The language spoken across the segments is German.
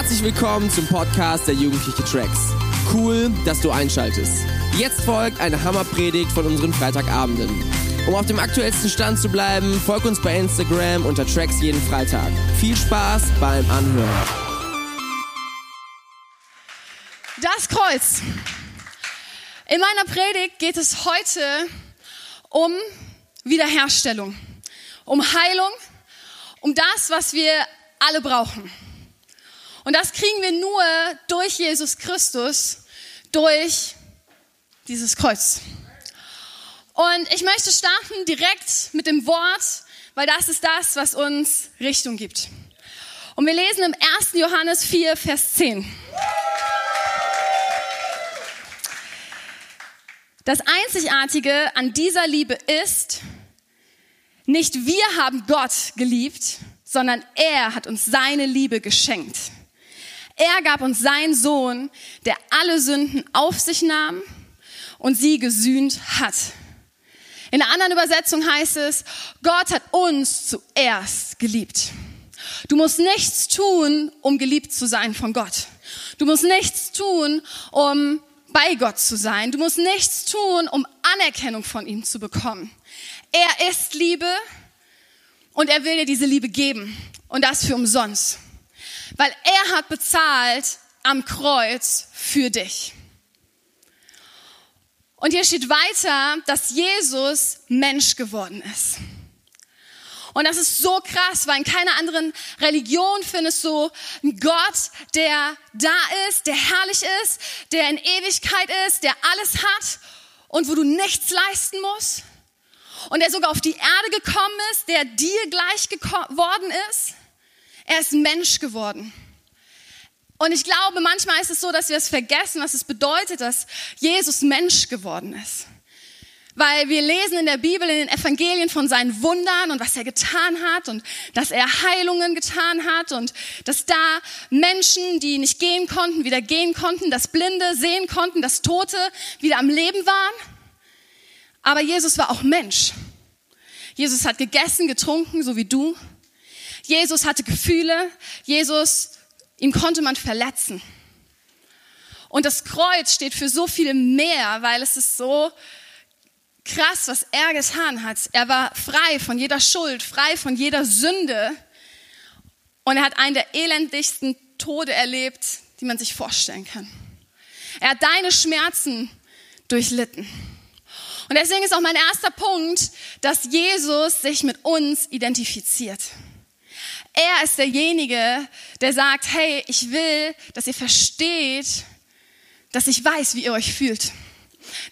Herzlich willkommen zum Podcast der Jugendliche Tracks. Cool, dass du einschaltest. Jetzt folgt eine Hammerpredigt von unseren Freitagabenden. Um auf dem aktuellsten Stand zu bleiben, folg uns bei Instagram unter Tracks jeden Freitag. Viel Spaß beim Anhören. Das Kreuz. In meiner Predigt geht es heute um Wiederherstellung, um Heilung, um das, was wir alle brauchen. Und das kriegen wir nur durch Jesus Christus, durch dieses Kreuz. Und ich möchte starten direkt mit dem Wort, weil das ist das, was uns Richtung gibt. Und wir lesen im 1. Johannes 4, Vers 10. Das Einzigartige an dieser Liebe ist, nicht wir haben Gott geliebt, sondern er hat uns seine Liebe geschenkt. Er gab uns seinen Sohn, der alle Sünden auf sich nahm und sie gesühnt hat. In einer anderen Übersetzung heißt es, Gott hat uns zuerst geliebt. Du musst nichts tun, um geliebt zu sein von Gott. Du musst nichts tun, um bei Gott zu sein. Du musst nichts tun, um Anerkennung von ihm zu bekommen. Er ist Liebe und er will dir diese Liebe geben und das für umsonst weil er hat bezahlt am Kreuz für dich. Und hier steht weiter, dass Jesus Mensch geworden ist. Und das ist so krass, weil in keiner anderen Religion findest du einen Gott, der da ist, der herrlich ist, der in Ewigkeit ist, der alles hat und wo du nichts leisten musst. Und der sogar auf die Erde gekommen ist, der dir gleich geworden ist. Er ist Mensch geworden. Und ich glaube, manchmal ist es so, dass wir es vergessen, was es bedeutet, dass Jesus Mensch geworden ist. Weil wir lesen in der Bibel, in den Evangelien von seinen Wundern und was er getan hat und dass er Heilungen getan hat und dass da Menschen, die nicht gehen konnten, wieder gehen konnten, dass Blinde sehen konnten, dass Tote wieder am Leben waren. Aber Jesus war auch Mensch. Jesus hat gegessen, getrunken, so wie du. Jesus hatte Gefühle. Jesus, ihm konnte man verletzen. Und das Kreuz steht für so viel mehr, weil es ist so krass, was er getan hat. Er war frei von jeder Schuld, frei von jeder Sünde. Und er hat einen der elendigsten Tode erlebt, die man sich vorstellen kann. Er hat deine Schmerzen durchlitten. Und deswegen ist auch mein erster Punkt, dass Jesus sich mit uns identifiziert. Er ist derjenige, der sagt, hey, ich will, dass ihr versteht, dass ich weiß, wie ihr euch fühlt.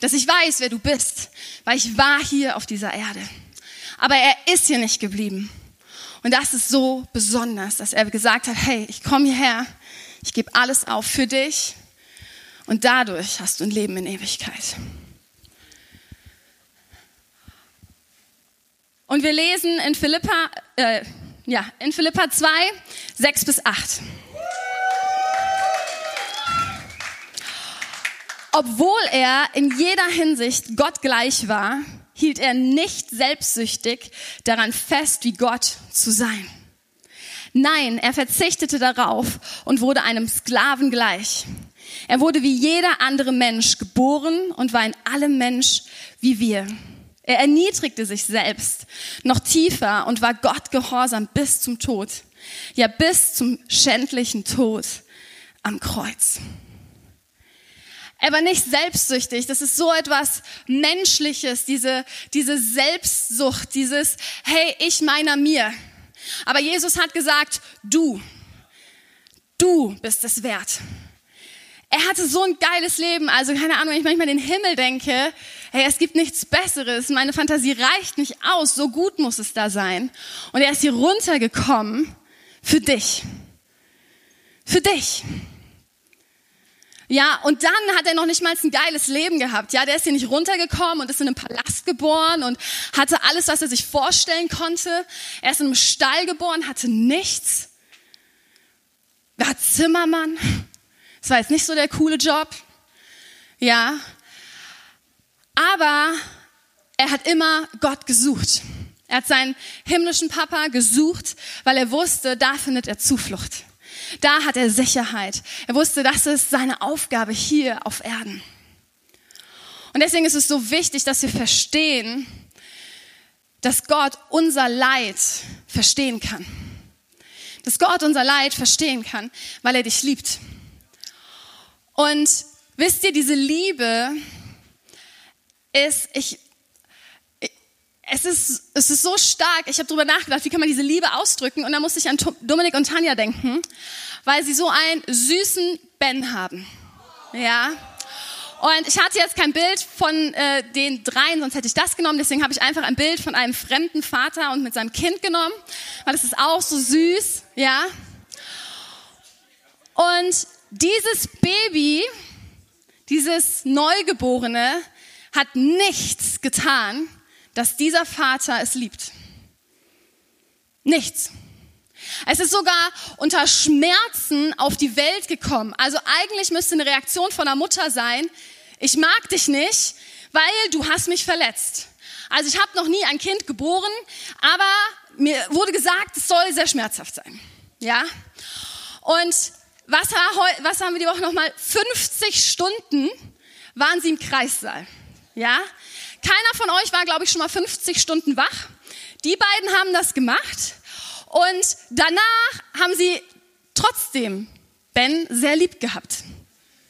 Dass ich weiß, wer du bist, weil ich war hier auf dieser Erde. Aber er ist hier nicht geblieben. Und das ist so besonders, dass er gesagt hat, hey, ich komme hierher, ich gebe alles auf für dich und dadurch hast du ein Leben in Ewigkeit. Und wir lesen in Philippa, äh, ja, in Philippa 2, 6 bis 8. Obwohl er in jeder Hinsicht Gott gleich war, hielt er nicht selbstsüchtig daran fest, wie Gott zu sein. Nein, er verzichtete darauf und wurde einem Sklaven gleich. Er wurde wie jeder andere Mensch geboren und war in allem Mensch wie wir. Er erniedrigte sich selbst noch tiefer und war Gott gehorsam bis zum Tod. Ja, bis zum schändlichen Tod am Kreuz. Er war nicht selbstsüchtig. Das ist so etwas Menschliches, diese, diese Selbstsucht, dieses, hey, ich meiner mir. Aber Jesus hat gesagt, du, du bist es wert. Er hatte so ein geiles Leben. Also keine Ahnung, wenn ich manchmal den Himmel denke, hey, es gibt nichts Besseres. Meine Fantasie reicht nicht aus. So gut muss es da sein. Und er ist hier runtergekommen für dich. Für dich. Ja, und dann hat er noch nicht mal ein geiles Leben gehabt. Ja, der ist hier nicht runtergekommen und ist in einem Palast geboren und hatte alles, was er sich vorstellen konnte. Er ist in einem Stall geboren, hatte nichts. War Zimmermann. Das war jetzt nicht so der coole Job. Ja. Aber er hat immer Gott gesucht. Er hat seinen himmlischen Papa gesucht, weil er wusste, da findet er Zuflucht. Da hat er Sicherheit. Er wusste, das ist seine Aufgabe hier auf Erden. Und deswegen ist es so wichtig, dass wir verstehen, dass Gott unser Leid verstehen kann. Dass Gott unser Leid verstehen kann, weil er dich liebt. Und wisst ihr, diese Liebe ist, ich, es ist, es ist so stark. Ich habe darüber nachgedacht, wie kann man diese Liebe ausdrücken? Und da musste ich an Dominik und Tanja denken, weil sie so einen süßen Ben haben. Ja. Und ich hatte jetzt kein Bild von äh, den dreien, sonst hätte ich das genommen. Deswegen habe ich einfach ein Bild von einem fremden Vater und mit seinem Kind genommen, weil es ist auch so süß, ja. Und dieses Baby, dieses Neugeborene, hat nichts getan, dass dieser Vater es liebt. Nichts. Es ist sogar unter Schmerzen auf die Welt gekommen. Also eigentlich müsste eine Reaktion von der Mutter sein, ich mag dich nicht, weil du hast mich verletzt. Also ich habe noch nie ein Kind geboren, aber mir wurde gesagt, es soll sehr schmerzhaft sein. Ja? Und was, was haben wir die Woche nochmal? 50 Stunden waren sie im Kreissaal. Ja? Keiner von euch war, glaube ich, schon mal 50 Stunden wach. Die beiden haben das gemacht und danach haben sie trotzdem Ben sehr lieb gehabt.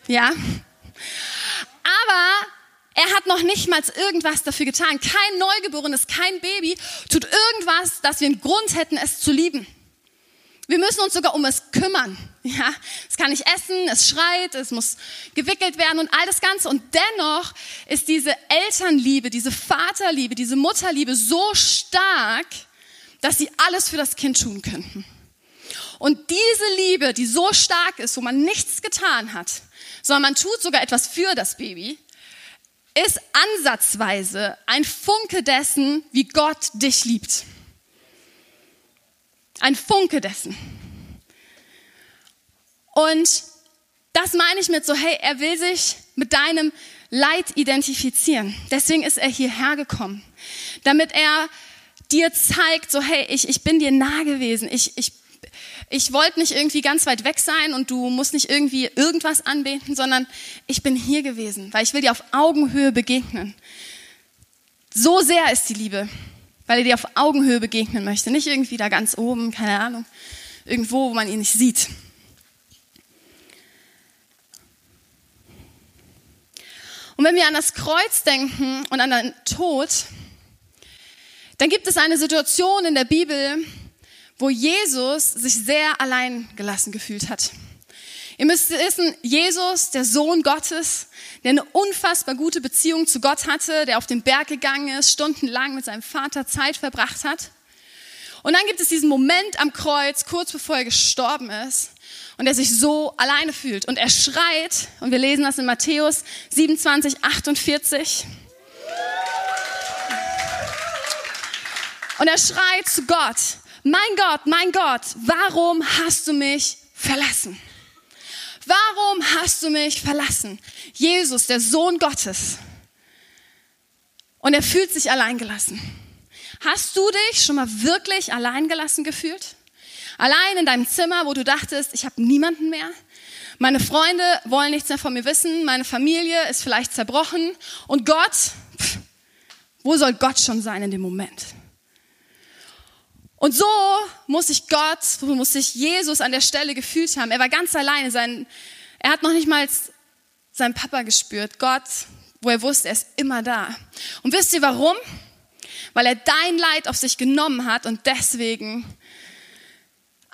Ja. Aber er hat noch nicht mal irgendwas dafür getan. Kein Neugeborenes, kein Baby tut irgendwas, dass wir einen Grund hätten, es zu lieben. Wir müssen uns sogar um es kümmern. Ja, es kann nicht essen, es schreit, es muss gewickelt werden und all das Ganze. Und dennoch ist diese Elternliebe, diese Vaterliebe, diese Mutterliebe so stark, dass sie alles für das Kind tun könnten. Und diese Liebe, die so stark ist, wo man nichts getan hat, sondern man tut sogar etwas für das Baby, ist ansatzweise ein Funke dessen, wie Gott dich liebt. Ein Funke dessen. Und das meine ich mit so, hey, er will sich mit deinem Leid identifizieren. Deswegen ist er hierher gekommen, damit er dir zeigt, so hey, ich, ich bin dir nah gewesen, ich, ich, ich wollte nicht irgendwie ganz weit weg sein und du musst nicht irgendwie irgendwas anbeten, sondern ich bin hier gewesen, weil ich will dir auf Augenhöhe begegnen. So sehr ist die Liebe, weil er dir auf Augenhöhe begegnen möchte, nicht irgendwie da ganz oben, keine Ahnung, irgendwo, wo man ihn nicht sieht. Und wenn wir an das Kreuz denken und an den Tod, dann gibt es eine Situation in der Bibel, wo Jesus sich sehr allein gelassen gefühlt hat. Ihr müsst wissen, Jesus, der Sohn Gottes, der eine unfassbar gute Beziehung zu Gott hatte, der auf den Berg gegangen ist, stundenlang mit seinem Vater Zeit verbracht hat. Und dann gibt es diesen Moment am Kreuz, kurz bevor er gestorben ist, und er sich so alleine fühlt. Und er schreit, und wir lesen das in Matthäus 27, 48. Und er schreit zu Gott, mein Gott, mein Gott, warum hast du mich verlassen? Warum hast du mich verlassen? Jesus, der Sohn Gottes. Und er fühlt sich alleingelassen. Hast du dich schon mal wirklich alleingelassen gefühlt? Allein in deinem Zimmer, wo du dachtest, ich habe niemanden mehr. Meine Freunde wollen nichts mehr von mir wissen. Meine Familie ist vielleicht zerbrochen. Und Gott, pff, wo soll Gott schon sein in dem Moment? Und so muss sich Gott, muss sich Jesus an der Stelle gefühlt haben. Er war ganz alleine. Sein, er hat noch nicht mal seinen Papa gespürt. Gott, wo er wusste, er ist immer da. Und wisst ihr warum? Weil er dein Leid auf sich genommen hat und deswegen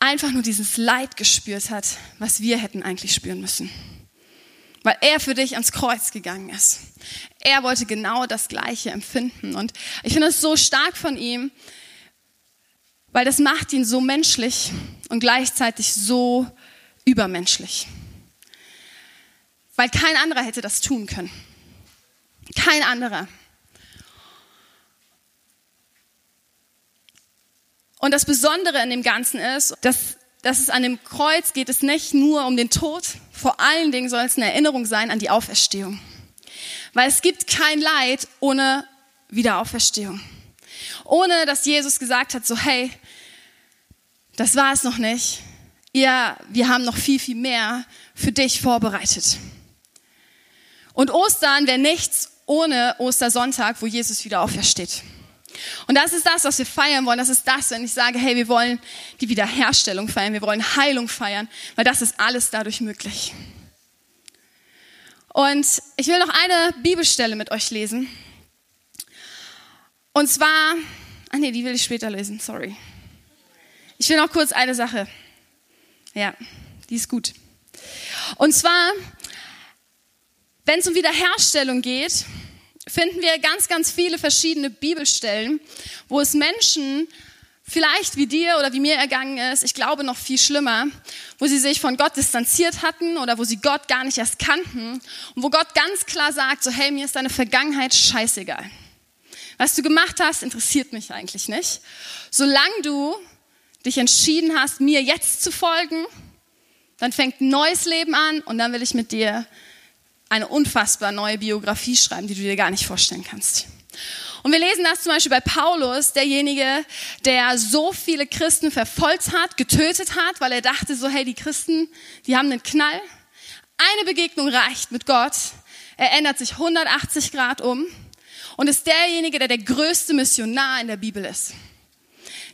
einfach nur dieses Leid gespürt hat, was wir hätten eigentlich spüren müssen. Weil er für dich ans Kreuz gegangen ist. Er wollte genau das Gleiche empfinden. Und ich finde es so stark von ihm, weil das macht ihn so menschlich und gleichzeitig so übermenschlich. Weil kein anderer hätte das tun können. Kein anderer. Und das Besondere in dem Ganzen ist, dass, dass es an dem Kreuz geht es nicht nur um den Tod, vor allen Dingen soll es eine Erinnerung sein an die Auferstehung. Weil es gibt kein Leid ohne Wiederauferstehung. Ohne dass Jesus gesagt hat, so hey, das war es noch nicht. ihr, wir haben noch viel, viel mehr für dich vorbereitet. Und Ostern wäre nichts ohne Ostersonntag, wo Jesus wieder aufersteht. Und das ist das, was wir feiern wollen. Das ist das, wenn ich sage, hey, wir wollen die Wiederherstellung feiern, wir wollen Heilung feiern, weil das ist alles dadurch möglich. Und ich will noch eine Bibelstelle mit euch lesen. Und zwar, ah nee, die will ich später lesen, sorry. Ich will noch kurz eine Sache. Ja, die ist gut. Und zwar, wenn es um Wiederherstellung geht, finden wir ganz, ganz viele verschiedene Bibelstellen, wo es Menschen vielleicht wie dir oder wie mir ergangen ist, ich glaube noch viel schlimmer, wo sie sich von Gott distanziert hatten oder wo sie Gott gar nicht erst kannten und wo Gott ganz klar sagt, so hey, mir ist deine Vergangenheit scheißegal. Was du gemacht hast, interessiert mich eigentlich nicht. Solange du dich entschieden hast, mir jetzt zu folgen, dann fängt ein neues Leben an und dann will ich mit dir eine unfassbar neue Biografie schreiben, die du dir gar nicht vorstellen kannst. Und wir lesen das zum Beispiel bei Paulus, derjenige, der so viele Christen verfolgt hat, getötet hat, weil er dachte so, hey, die Christen, die haben einen Knall. Eine Begegnung reicht mit Gott. Er ändert sich 180 Grad um und ist derjenige, der der größte Missionar in der Bibel ist.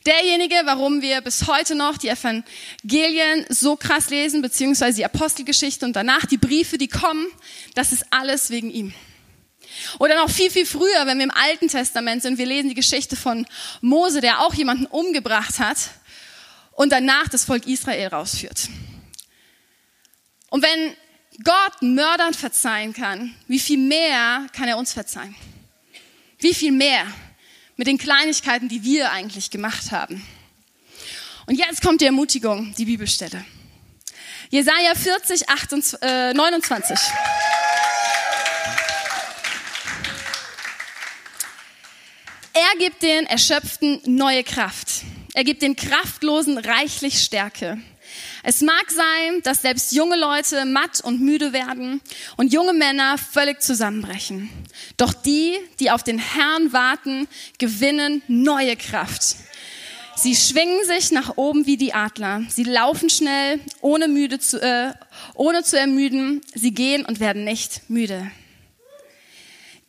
Derjenige, warum wir bis heute noch die Evangelien so krass lesen, beziehungsweise die Apostelgeschichte und danach die Briefe, die kommen, das ist alles wegen ihm. Oder noch viel, viel früher, wenn wir im Alten Testament sind, wir lesen die Geschichte von Mose, der auch jemanden umgebracht hat und danach das Volk Israel rausführt. Und wenn Gott Mördern verzeihen kann, wie viel mehr kann er uns verzeihen? Wie viel mehr? Mit den Kleinigkeiten, die wir eigentlich gemacht haben. Und jetzt kommt die Ermutigung, die Bibelstelle. Jesaja 40, 28, äh, 29. Er gibt den Erschöpften neue Kraft. Er gibt den Kraftlosen reichlich Stärke. Es mag sein, dass selbst junge Leute matt und müde werden und junge Männer völlig zusammenbrechen. Doch die, die auf den Herrn warten, gewinnen neue Kraft. Sie schwingen sich nach oben wie die Adler. Sie laufen schnell, ohne, müde zu, äh, ohne zu ermüden. Sie gehen und werden nicht müde.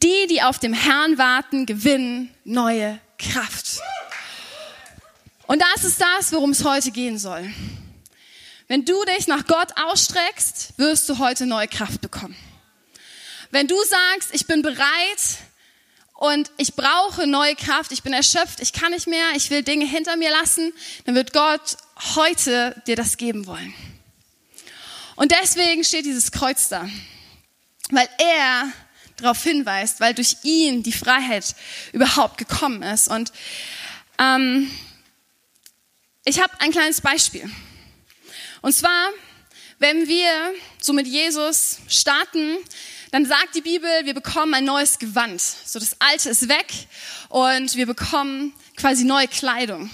Die, die auf dem Herrn warten, gewinnen neue Kraft. Und das ist das, worum es heute gehen soll. Wenn du dich nach Gott ausstreckst, wirst du heute neue Kraft bekommen. Wenn du sagst, ich bin bereit und ich brauche neue Kraft, ich bin erschöpft, ich kann nicht mehr, ich will Dinge hinter mir lassen, dann wird Gott heute dir das geben wollen. Und deswegen steht dieses Kreuz da, weil er darauf hinweist, weil durch ihn die Freiheit überhaupt gekommen ist. Und ähm, ich habe ein kleines Beispiel. Und zwar, wenn wir so mit Jesus starten, dann sagt die Bibel, wir bekommen ein neues Gewand. So das Alte ist weg und wir bekommen quasi neue Kleidung.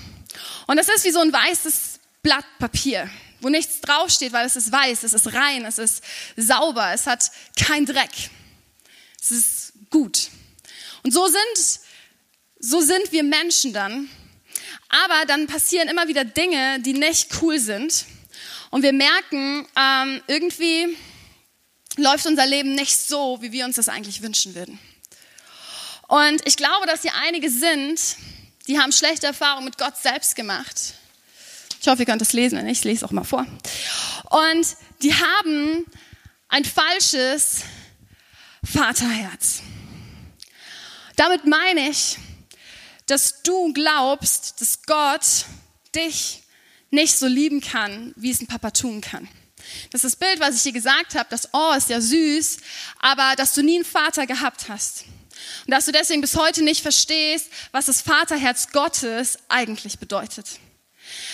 Und das ist wie so ein weißes Blatt Papier, wo nichts draufsteht, weil es ist weiß, es ist rein, es ist sauber, es hat keinen Dreck. Es ist gut. Und so sind, so sind wir Menschen dann. Aber dann passieren immer wieder Dinge, die nicht cool sind. Und wir merken, ähm, irgendwie läuft unser Leben nicht so, wie wir uns das eigentlich wünschen würden. Und ich glaube, dass hier einige sind, die haben schlechte Erfahrungen mit Gott selbst gemacht. Ich hoffe, ihr könnt das lesen, wenn ich lese es auch mal vor. Und die haben ein falsches Vaterherz. Damit meine ich, dass du glaubst, dass Gott dich nicht so lieben kann, wie es ein Papa tun kann. Das ist das Bild, was ich dir gesagt habe, das Oh ist ja süß, aber dass du nie einen Vater gehabt hast. Und dass du deswegen bis heute nicht verstehst, was das Vaterherz Gottes eigentlich bedeutet.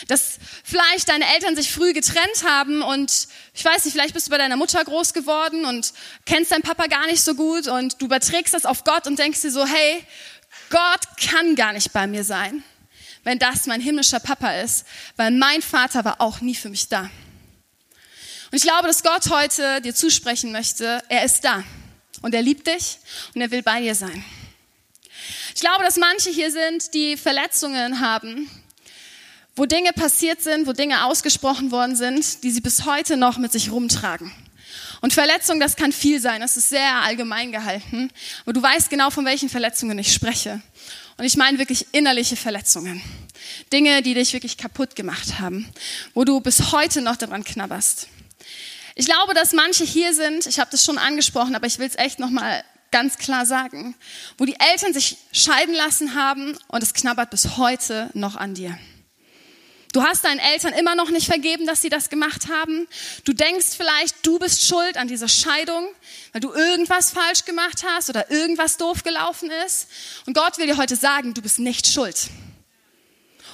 Dass vielleicht deine Eltern sich früh getrennt haben und ich weiß nicht, vielleicht bist du bei deiner Mutter groß geworden und kennst deinen Papa gar nicht so gut und du überträgst das auf Gott und denkst dir so, hey, Gott kann gar nicht bei mir sein wenn das mein himmlischer Papa ist, weil mein Vater war auch nie für mich da. Und ich glaube, dass Gott heute dir zusprechen möchte, er ist da und er liebt dich und er will bei dir sein. Ich glaube, dass manche hier sind, die Verletzungen haben, wo Dinge passiert sind, wo Dinge ausgesprochen worden sind, die sie bis heute noch mit sich rumtragen. Und Verletzung, das kann viel sein, das ist sehr allgemein gehalten, aber du weißt genau, von welchen Verletzungen ich spreche. Und ich meine wirklich innerliche Verletzungen. Dinge, die dich wirklich kaputt gemacht haben, wo du bis heute noch daran knabberst. Ich glaube, dass manche hier sind, ich habe das schon angesprochen, aber ich will es echt nochmal ganz klar sagen, wo die Eltern sich scheiden lassen haben und es knabbert bis heute noch an dir. Du hast deinen Eltern immer noch nicht vergeben, dass sie das gemacht haben. Du denkst vielleicht, du bist schuld an dieser Scheidung, weil du irgendwas falsch gemacht hast oder irgendwas doof gelaufen ist. Und Gott will dir heute sagen, du bist nicht schuld.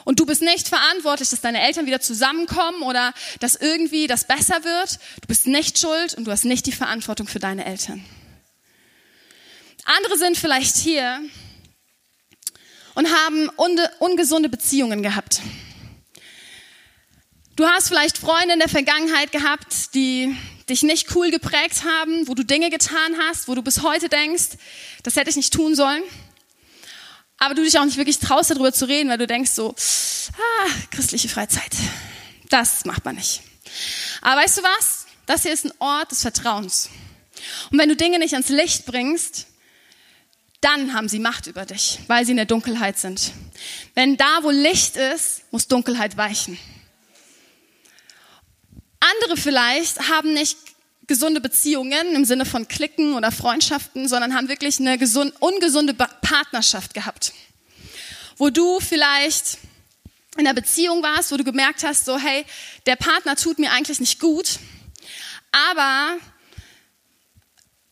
Und du bist nicht verantwortlich, dass deine Eltern wieder zusammenkommen oder dass irgendwie das besser wird. Du bist nicht schuld und du hast nicht die Verantwortung für deine Eltern. Andere sind vielleicht hier und haben ungesunde Beziehungen gehabt. Du hast vielleicht Freunde in der Vergangenheit gehabt, die dich nicht cool geprägt haben, wo du Dinge getan hast, wo du bis heute denkst, das hätte ich nicht tun sollen. Aber du dich auch nicht wirklich traust, darüber zu reden, weil du denkst so, ah, christliche Freizeit, das macht man nicht. Aber weißt du was? Das hier ist ein Ort des Vertrauens. Und wenn du Dinge nicht ans Licht bringst, dann haben sie Macht über dich, weil sie in der Dunkelheit sind. Wenn da, wo Licht ist, muss Dunkelheit weichen. Andere vielleicht haben nicht gesunde Beziehungen im Sinne von Klicken oder Freundschaften, sondern haben wirklich eine gesund, ungesunde Partnerschaft gehabt. Wo du vielleicht in einer Beziehung warst, wo du gemerkt hast, so hey, der Partner tut mir eigentlich nicht gut, aber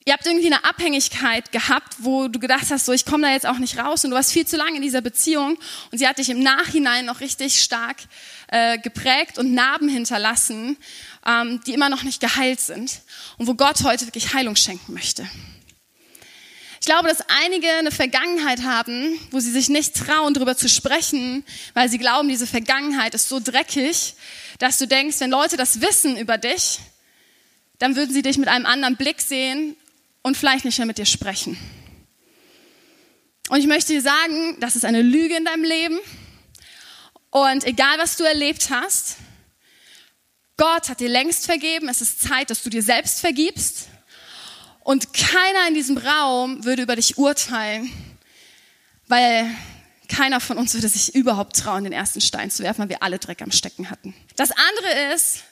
ihr habt irgendwie eine Abhängigkeit gehabt, wo du gedacht hast, so ich komme da jetzt auch nicht raus und du warst viel zu lange in dieser Beziehung und sie hat dich im Nachhinein noch richtig stark äh, geprägt und Narben hinterlassen, ähm, die immer noch nicht geheilt sind und wo Gott heute wirklich Heilung schenken möchte. Ich glaube, dass einige eine Vergangenheit haben, wo sie sich nicht trauen, darüber zu sprechen, weil sie glauben, diese Vergangenheit ist so dreckig, dass du denkst, wenn Leute das wissen über dich, dann würden sie dich mit einem anderen Blick sehen und vielleicht nicht mehr mit dir sprechen. Und ich möchte dir sagen, das ist eine Lüge in deinem Leben. Und egal, was du erlebt hast, Gott hat dir längst vergeben. Es ist Zeit, dass du dir selbst vergibst. Und keiner in diesem Raum würde über dich urteilen, weil keiner von uns würde sich überhaupt trauen, den ersten Stein zu werfen, weil wir alle Dreck am Stecken hatten. Das andere ist,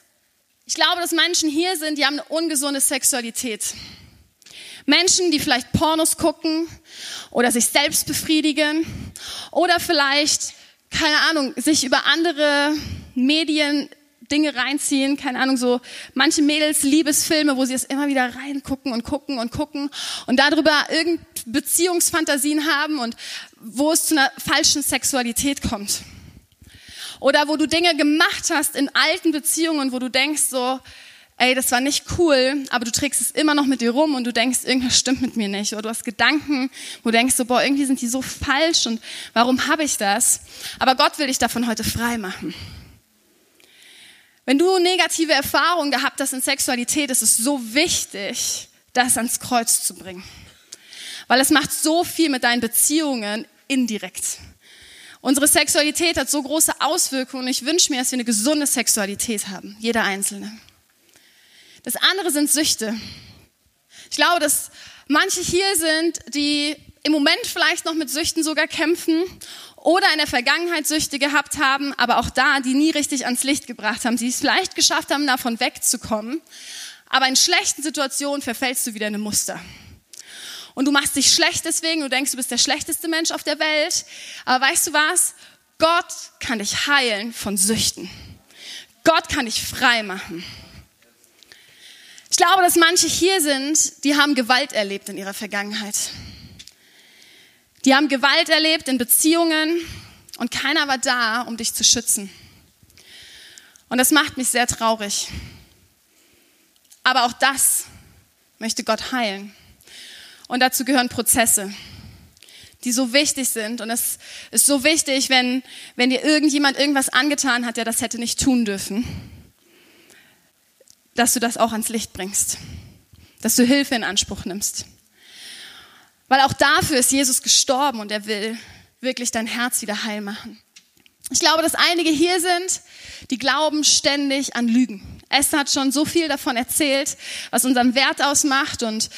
ich glaube, dass Menschen hier sind, die haben eine ungesunde Sexualität. Menschen, die vielleicht Pornos gucken oder sich selbst befriedigen oder vielleicht, keine Ahnung, sich über andere Medien Dinge reinziehen, keine Ahnung, so manche Mädels Liebesfilme, wo sie es immer wieder reingucken und gucken und gucken und darüber irgend Beziehungsfantasien haben und wo es zu einer falschen Sexualität kommt. Oder wo du Dinge gemacht hast in alten Beziehungen, wo du denkst so, ey, das war nicht cool, aber du trägst es immer noch mit dir rum und du denkst, irgendwas stimmt mit mir nicht. Oder du hast Gedanken, wo du denkst, so, boah, irgendwie sind die so falsch und warum habe ich das? Aber Gott will dich davon heute frei machen. Wenn du negative Erfahrungen gehabt hast in Sexualität, ist es so wichtig, das ans Kreuz zu bringen. Weil es macht so viel mit deinen Beziehungen indirekt. Unsere Sexualität hat so große Auswirkungen und ich wünsche mir, dass wir eine gesunde Sexualität haben. Jeder Einzelne. Das andere sind Süchte. Ich glaube, dass manche hier sind, die im Moment vielleicht noch mit Süchten sogar kämpfen oder in der Vergangenheit Süchte gehabt haben, aber auch da, die nie richtig ans Licht gebracht haben, sie es vielleicht geschafft haben, davon wegzukommen. Aber in schlechten Situationen verfällst du wieder in ein Muster. Und du machst dich schlecht deswegen, du denkst, du bist der schlechteste Mensch auf der Welt. Aber weißt du was? Gott kann dich heilen von Süchten. Gott kann dich frei machen. Ich glaube, dass manche hier sind, die haben Gewalt erlebt in ihrer Vergangenheit. Die haben Gewalt erlebt in Beziehungen und keiner war da, um dich zu schützen. Und das macht mich sehr traurig. Aber auch das möchte Gott heilen. Und dazu gehören Prozesse, die so wichtig sind. Und es ist so wichtig, wenn, wenn dir irgendjemand irgendwas angetan hat, der das hätte nicht tun dürfen dass du das auch ans Licht bringst, dass du Hilfe in Anspruch nimmst. Weil auch dafür ist Jesus gestorben und er will wirklich dein Herz wieder heil machen. Ich glaube, dass einige hier sind, die glauben ständig an Lügen. Esther hat schon so viel davon erzählt, was unseren Wert ausmacht und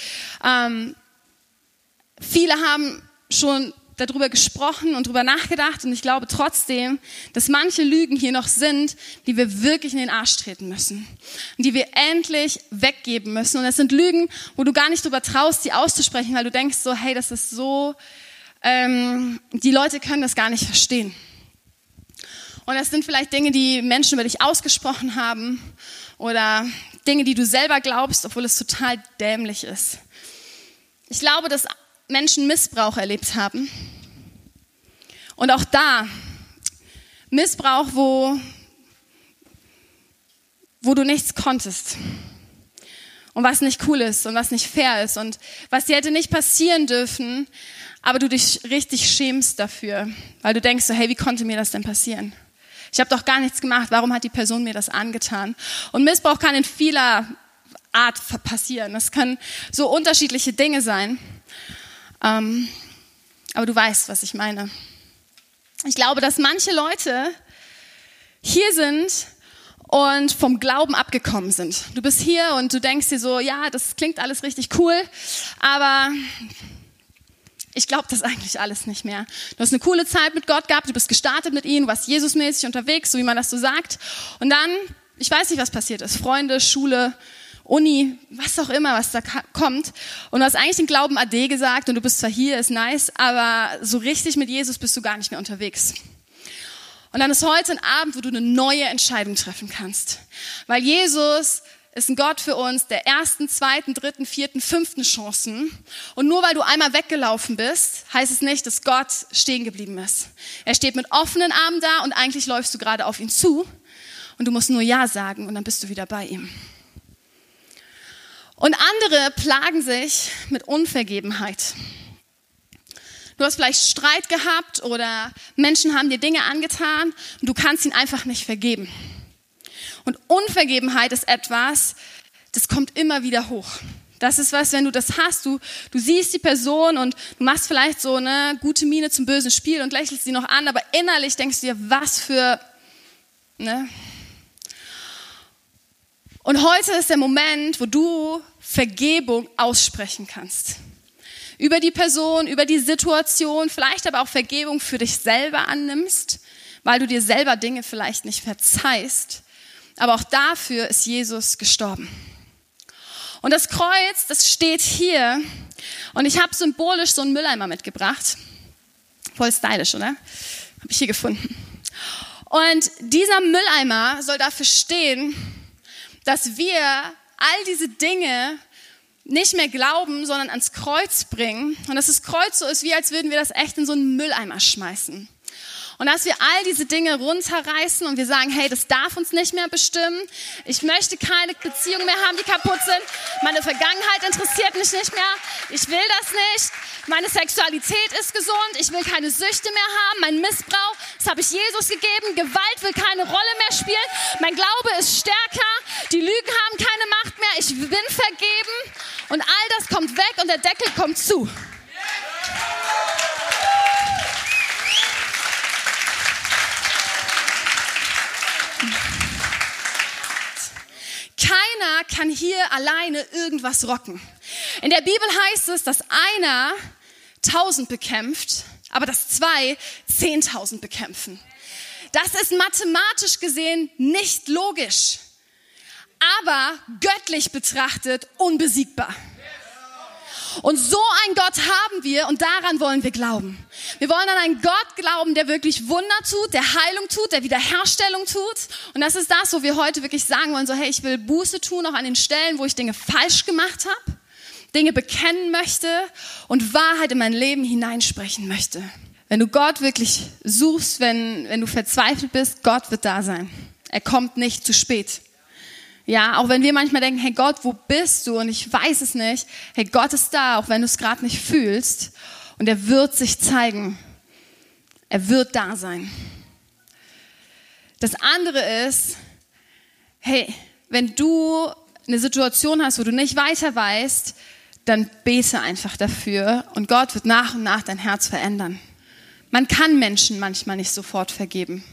ähm, viele haben schon darüber gesprochen und darüber nachgedacht und ich glaube trotzdem, dass manche Lügen hier noch sind, die wir wirklich in den Arsch treten müssen und die wir endlich weggeben müssen. Und das sind Lügen, wo du gar nicht darüber traust, sie auszusprechen, weil du denkst so, hey, das ist so, ähm, die Leute können das gar nicht verstehen. Und das sind vielleicht Dinge, die Menschen über dich ausgesprochen haben oder Dinge, die du selber glaubst, obwohl es total dämlich ist. Ich glaube, dass Menschen Missbrauch erlebt haben. Und auch da, Missbrauch, wo, wo du nichts konntest. Und was nicht cool ist und was nicht fair ist und was dir hätte nicht passieren dürfen, aber du dich richtig schämst dafür, weil du denkst so, hey, wie konnte mir das denn passieren? Ich habe doch gar nichts gemacht, warum hat die Person mir das angetan? Und Missbrauch kann in vieler Art passieren. Das können so unterschiedliche Dinge sein. Ähm, aber du weißt, was ich meine. Ich glaube, dass manche Leute hier sind und vom Glauben abgekommen sind. Du bist hier und du denkst dir so, ja, das klingt alles richtig cool, aber ich glaube das eigentlich alles nicht mehr. Du hast eine coole Zeit mit Gott gehabt, du bist gestartet mit ihm, du warst Jesusmäßig unterwegs, so wie man das so sagt. Und dann, ich weiß nicht, was passiert ist. Freunde, Schule, Uni, was auch immer, was da kommt. Und du hast eigentlich den Glauben Ade gesagt und du bist zwar hier, ist nice, aber so richtig mit Jesus bist du gar nicht mehr unterwegs. Und dann ist heute ein Abend, wo du eine neue Entscheidung treffen kannst. Weil Jesus ist ein Gott für uns der ersten, zweiten, dritten, vierten, fünften Chancen. Und nur weil du einmal weggelaufen bist, heißt es nicht, dass Gott stehen geblieben ist. Er steht mit offenen Armen da und eigentlich läufst du gerade auf ihn zu. Und du musst nur Ja sagen und dann bist du wieder bei ihm. Und andere plagen sich mit Unvergebenheit. Du hast vielleicht Streit gehabt oder Menschen haben dir Dinge angetan und du kannst ihn einfach nicht vergeben. Und Unvergebenheit ist etwas, das kommt immer wieder hoch. Das ist was, wenn du das hast, du, du siehst die Person und du machst vielleicht so eine gute Miene zum bösen Spiel und lächelst sie noch an, aber innerlich denkst du dir, was für, ne, und heute ist der Moment, wo du Vergebung aussprechen kannst. Über die Person, über die Situation, vielleicht aber auch Vergebung für dich selber annimmst, weil du dir selber Dinge vielleicht nicht verzeihst. Aber auch dafür ist Jesus gestorben. Und das Kreuz, das steht hier. Und ich habe symbolisch so einen Mülleimer mitgebracht. Voll stylisch, oder? Habe ich hier gefunden. Und dieser Mülleimer soll dafür stehen, dass wir all diese Dinge nicht mehr glauben, sondern ans Kreuz bringen. Und dass das Kreuz so ist, wie als würden wir das echt in so einen Mülleimer schmeißen. Und dass wir all diese Dinge runterreißen und wir sagen, hey, das darf uns nicht mehr bestimmen. Ich möchte keine Beziehungen mehr haben, die kaputt sind. Meine Vergangenheit interessiert mich nicht mehr. Ich will das nicht. Meine Sexualität ist gesund. Ich will keine Süchte mehr haben. Mein Missbrauch, das habe ich Jesus gegeben. Gewalt will keine Rolle mehr spielen. Mein Glaube ist stärker. Die Lügen haben keine Macht mehr. Ich bin vergeben. Und all das kommt weg und der Deckel kommt zu. Keiner kann hier alleine irgendwas rocken. In der Bibel heißt es, dass einer tausend bekämpft, aber dass zwei zehntausend bekämpfen. Das ist mathematisch gesehen nicht logisch, aber göttlich betrachtet unbesiegbar. Und so ein Gott haben wir und daran wollen wir glauben. Wir wollen an einen Gott glauben, der wirklich Wunder tut, der Heilung tut, der Wiederherstellung tut. Und das ist das, wo wir heute wirklich sagen wollen, so hey, ich will Buße tun, auch an den Stellen, wo ich Dinge falsch gemacht habe, Dinge bekennen möchte und Wahrheit in mein Leben hineinsprechen möchte. Wenn du Gott wirklich suchst, wenn, wenn du verzweifelt bist, Gott wird da sein. Er kommt nicht zu spät. Ja, auch wenn wir manchmal denken, hey Gott, wo bist du? Und ich weiß es nicht. Hey, Gott ist da, auch wenn du es gerade nicht fühlst. Und er wird sich zeigen. Er wird da sein. Das andere ist, hey, wenn du eine Situation hast, wo du nicht weiter weißt, dann bete einfach dafür und Gott wird nach und nach dein Herz verändern. Man kann Menschen manchmal nicht sofort vergeben.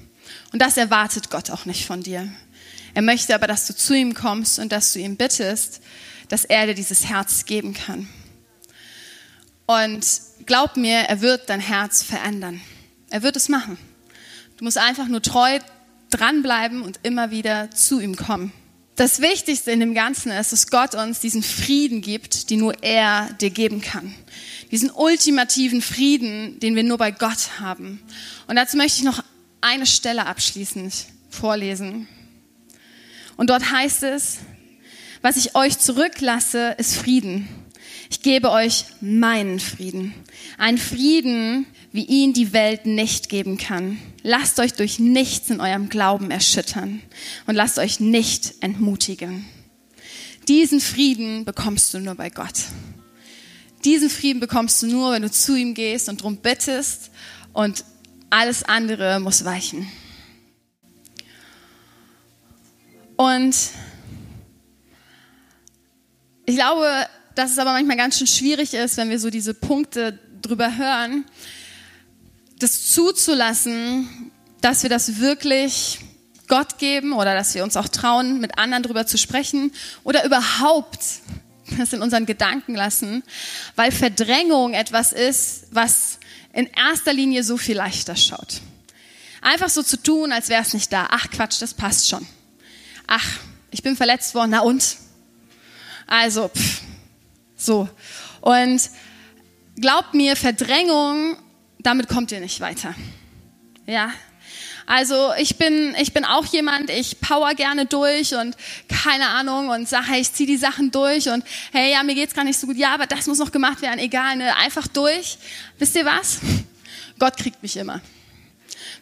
Und das erwartet Gott auch nicht von dir. Er möchte aber, dass du zu ihm kommst und dass du ihm bittest, dass er dir dieses Herz geben kann. Und glaub mir, er wird dein Herz verändern. Er wird es machen. Du musst einfach nur treu dranbleiben und immer wieder zu ihm kommen. Das Wichtigste in dem Ganzen ist, dass Gott uns diesen Frieden gibt, den nur er dir geben kann. Diesen ultimativen Frieden, den wir nur bei Gott haben. Und dazu möchte ich noch eine Stelle abschließend vorlesen. Und dort heißt es, was ich euch zurücklasse, ist Frieden. Ich gebe euch meinen Frieden. Ein Frieden, wie ihn die Welt nicht geben kann. Lasst euch durch nichts in eurem Glauben erschüttern und lasst euch nicht entmutigen. Diesen Frieden bekommst du nur bei Gott. Diesen Frieden bekommst du nur, wenn du zu ihm gehst und darum bittest und alles andere muss weichen. Und ich glaube, dass es aber manchmal ganz schön schwierig ist, wenn wir so diese Punkte drüber hören, das zuzulassen, dass wir das wirklich Gott geben oder dass wir uns auch trauen, mit anderen drüber zu sprechen oder überhaupt das in unseren Gedanken lassen, weil Verdrängung etwas ist, was in erster Linie so viel leichter schaut. Einfach so zu tun, als wäre es nicht da. Ach Quatsch, das passt schon. Ach, ich bin verletzt worden, na und? Also, pff, so. Und glaubt mir, Verdrängung, damit kommt ihr nicht weiter. Ja. Also ich bin, ich bin auch jemand, ich power gerne durch und keine Ahnung und sage, ich ziehe die Sachen durch und hey, ja, mir geht's gar nicht so gut, ja, aber das muss noch gemacht werden, egal, ne, einfach durch. Wisst ihr was? Gott kriegt mich immer.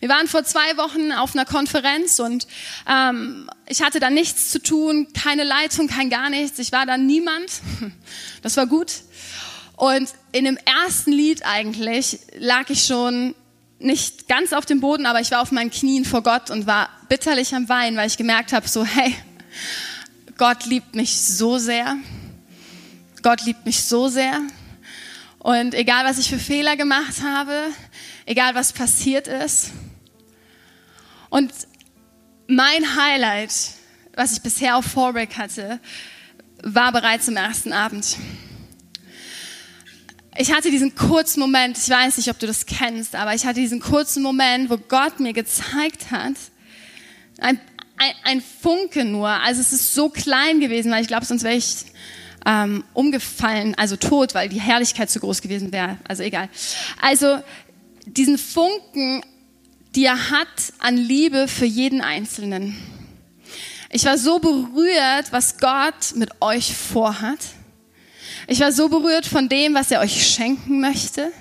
Wir waren vor zwei Wochen auf einer Konferenz und ähm, ich hatte da nichts zu tun, keine Leitung, kein gar nichts. Ich war da niemand. Das war gut. Und in dem ersten Lied eigentlich lag ich schon nicht ganz auf dem Boden, aber ich war auf meinen Knien vor Gott und war bitterlich am Weinen, weil ich gemerkt habe, so hey, Gott liebt mich so sehr. Gott liebt mich so sehr. Und egal, was ich für Fehler gemacht habe, egal, was passiert ist. Und mein Highlight, was ich bisher auf Foreback hatte, war bereits im ersten Abend. Ich hatte diesen kurzen Moment, ich weiß nicht, ob du das kennst, aber ich hatte diesen kurzen Moment, wo Gott mir gezeigt hat, ein, ein, ein Funke nur, also es ist so klein gewesen, weil ich glaube, sonst wäre ich ähm, umgefallen, also tot, weil die Herrlichkeit zu groß gewesen wäre, also egal. Also diesen Funken, die er hat an Liebe für jeden Einzelnen. Ich war so berührt, was Gott mit euch vorhat ich war so berührt von dem, was er euch schenken möchte.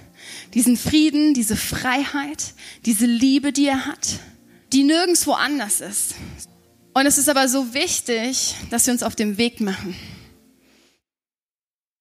Diesen Frieden, diese Freiheit, diese Liebe, die er hat, die nirgendwo anders ist. Und es ist aber so wichtig, dass wir uns auf den Weg machen.